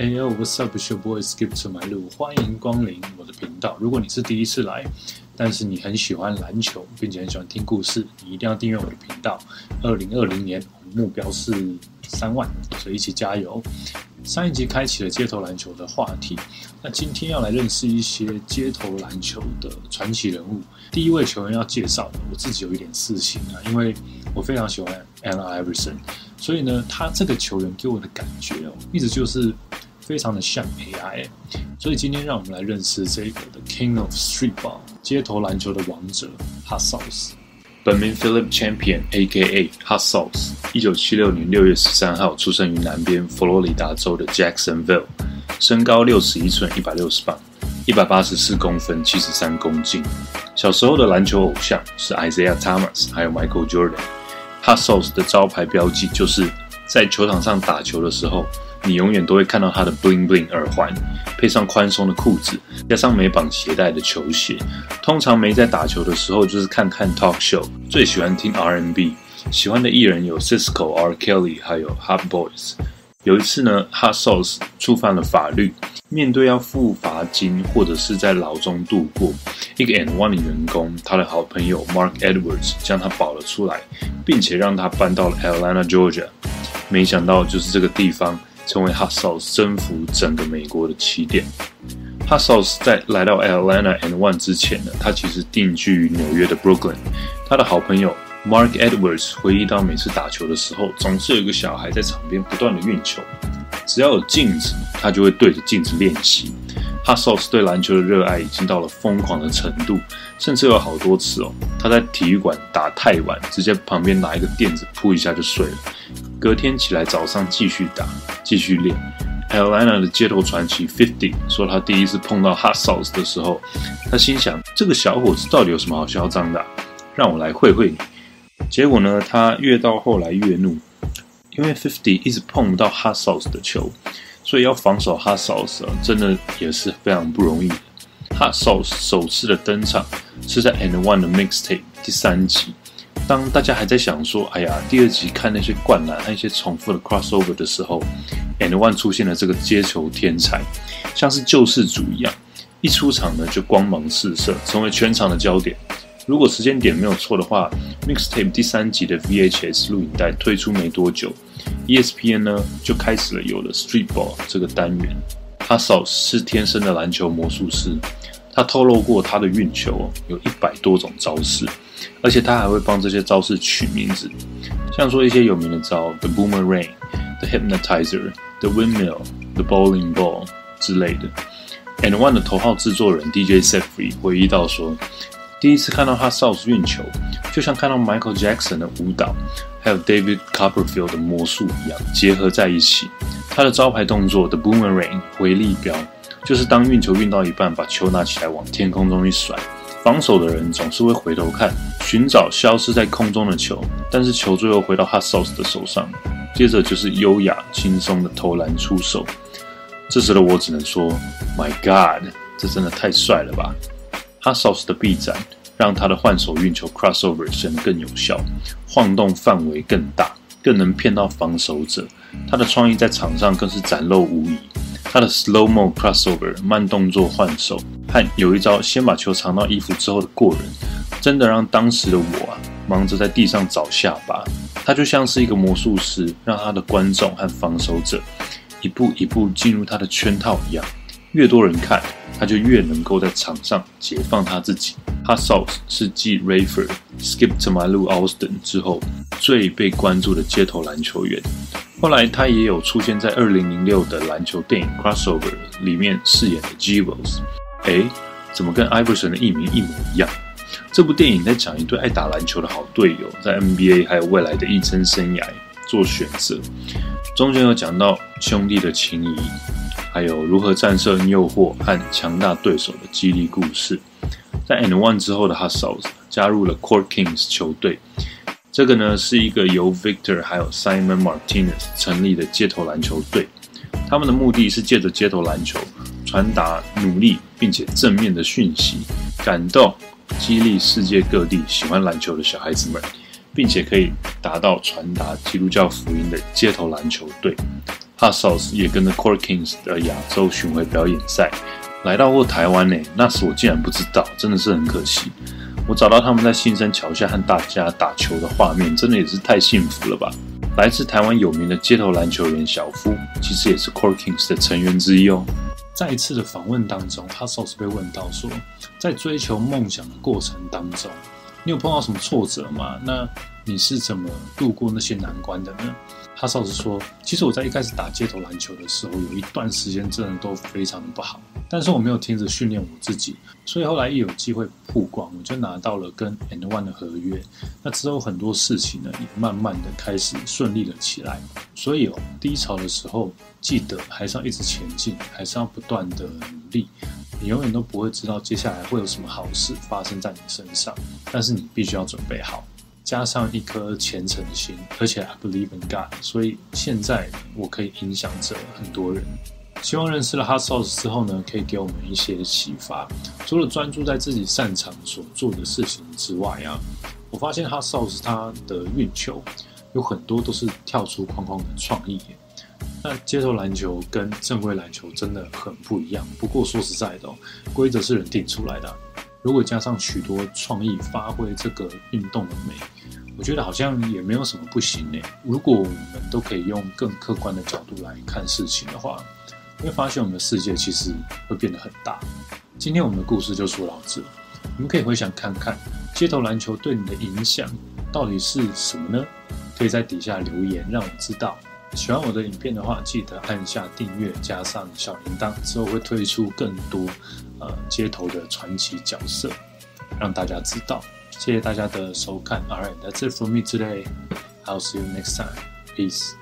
Hey yo, what's up? It's your boy Skip to my 路，欢迎光临我的频道。如果你是第一次来，但是你很喜欢篮球，并且很喜欢听故事，你一定要订阅我的频道。二零二零年我们目标是三万，所以一起加油。上一集开启了街头篮球的话题，那今天要来认识一些街头篮球的传奇人物。第一位球员要介绍的，我自己有一点私心啊，因为我非常喜欢 Allen Iverson，所以呢，他这个球员给我的感觉哦，一直就是。非常的像 AI，所以今天让我们来认识这个的 King of Streetball 街头篮球的王者 Hot Sauce。本名 Philip Champion，A.K.A. Hot Sauce。一九七六年六月十三号出生于南边佛罗里达州的 Jacksonville，身高六十一寸，一百六十磅，一百八十四公分，七十三公斤。小时候的篮球偶像是 Isaiah Thomas，还有 Michael Jordan。Hot Sauce 的招牌标记就是在球场上打球的时候。你永远都会看到他的 bling bling 耳环，配上宽松的裤子，加上没绑鞋带的球鞋。通常没在打球的时候，就是看看 talk show，最喜欢听 R&B，喜欢的艺人有 Cisco、R Kelly，还有 Hot Boys。有一次呢，Hot Sauce 触犯了法律，面对要付罚金或者是在牢中度过，一个 And One 的员工，他的好朋友 Mark Edwards 将他保了出来，并且让他搬到了 Atlanta Georgia。没想到就是这个地方。成为 Hot Sauce 征服整个美国的起点。Hot Sauce 在来到 Atlanta and One 之前呢，他其实定居于纽约的 Brooklyn。他的好朋友 Mark Edwards 回忆到，每次打球的时候，总是有一个小孩在场边不断的运球。只要有镜子，他就会对着镜子练习。Hot Sauce 对篮球的热爱已经到了疯狂的程度，甚至有好多次哦，他在体育馆打太晚，直接旁边拿一个垫子铺一下就睡了。隔天起来，早上继续打，继续练。llana 的街头传奇 Fifty 说，他第一次碰到 Hot Sauce 的时候，他心想：这个小伙子到底有什么好嚣张的？让我来会会你。结果呢，他越到后来越怒，因为 Fifty 一直碰不到 Hot Sauce 的球，所以要防守 Hot Sauce 真的也是非常不容易。Hot Sauce 首次的登场是在 And One 的 Mixtape 第三集。当大家还在想说，哎呀，第二集看那些灌篮那些重复的 crossover 的时候，And One 出现了这个接球天才，像是救世主一样，一出场呢就光芒四射，成为全场的焦点。如果时间点没有错的话，Mixtape 第三集的 VHS 录影带推出没多久，ESPN 呢就开始了有了 Streetball 这个单元。他少是天生的篮球魔术师，他透露过他的运球有一百多种招式。而且他还会帮这些招式取名字，像说一些有名的招，the boomerang、the hypnotizer、the windmill、the bowling ball 之类的。And One 的头号制作人 DJ s e f r e 回忆到说，第一次看到他 Sauce 运球，就像看到 Michael Jackson 的舞蹈，还有 David Copperfield 的魔术一样结合在一起。他的招牌动作 the boomerang 回力镖，就是当运球运到一半，把球拿起来往天空中一甩。防守的人总是会回头看，寻找消失在空中的球，但是球最后回到 Hot Sauce 的手上，接着就是优雅轻松的投篮出手。这时的我只能说，My God，这真的太帅了吧！Hot Sauce 的臂展让他的换手运球 crossover 显得更有效，晃动范围更大，更能骗到防守者。他的创意在场上更是展露无遗。他的 slow mo crossover 慢动作换手，和有一招先把球藏到衣服之后的过人，真的让当时的我啊忙着在地上找下巴。他就像是一个魔术师，让他的观众和防守者一步一步进入他的圈套一样。越多人看，他就越能够在场上解放他自己。Hot Sauce 是继 Rayford、Skip to My Lou Austin 之后最被关注的街头篮球员。后来他也有出现在2006的篮球电影 Crossover 里面饰演的 Jewels。哎，怎么跟 Iverson 的艺名一模一样？这部电影在讲一对爱打篮球的好队友在 NBA 还有未来的一生生涯做选择，中间有讲到兄弟的情谊。还有如何战胜诱惑和强大对手的激励故事。在 And One 之后的 Hot Sauce 加入了 Court Kings 球队，这个呢是一个由 Victor 还有 Simon Martinez 成立的街头篮球队。他们的目的是借着街头篮球传达努力并且正面的讯息，感动激励世界各地喜欢篮球的小孩子们，并且可以达到传达基督教福音的街头篮球队。Hot Sauce 也跟着 Core Kings 的亚洲巡回表演赛来到过台湾呢，那时我竟然不知道，真的是很可惜。我找到他们在新生桥下和大家打球的画面，真的也是太幸福了吧！来自台湾有名的街头篮球员小夫，其实也是 Core Kings 的成员之一哦。在一次的访问当中，Hustle 被问到说，在追求梦想的过程当中，你有碰到什么挫折吗？那你是怎么度过那些难关的呢？哈少子说：“其实我在一开始打街头篮球的时候，有一段时间真的都非常的不好，但是我没有停止训练我自己，所以后来一有机会曝光，我就拿到了跟 And One 的合约。那之后很多事情呢，也慢慢的开始顺利了起来。所以哦，低潮的时候，记得还是要一直前进，还是要不断的努力。你永远都不会知道接下来会有什么好事发生在你身上，但是你必须要准备好。”加上一颗虔诚的心，而且 I believe in God，所以现在我可以影响着很多人。希望认识了 Hot Sauce 之后呢，可以给我们一些启发。除了专注在自己擅长所做的事情之外啊，我发现 Hot Sauce 它的运球有很多都是跳出框框的创意。那街头篮球跟正规篮球真的很不一样。不过说实在的，规则是人定出来的。如果加上许多创意，发挥这个运动的美，我觉得好像也没有什么不行呢。如果我们都可以用更客观的角度来看事情的话，会发现我们的世界其实会变得很大。今天我们的故事就说到这，你们可以回想看看街头篮球对你的影响到底是什么呢？可以在底下留言让我知道。喜欢我的影片的话，记得按下订阅，加上小铃铛，之后会推出更多呃街头的传奇角色，让大家知道。谢谢大家的收看 All right, that's it for me today. I'll see you next time. Peace.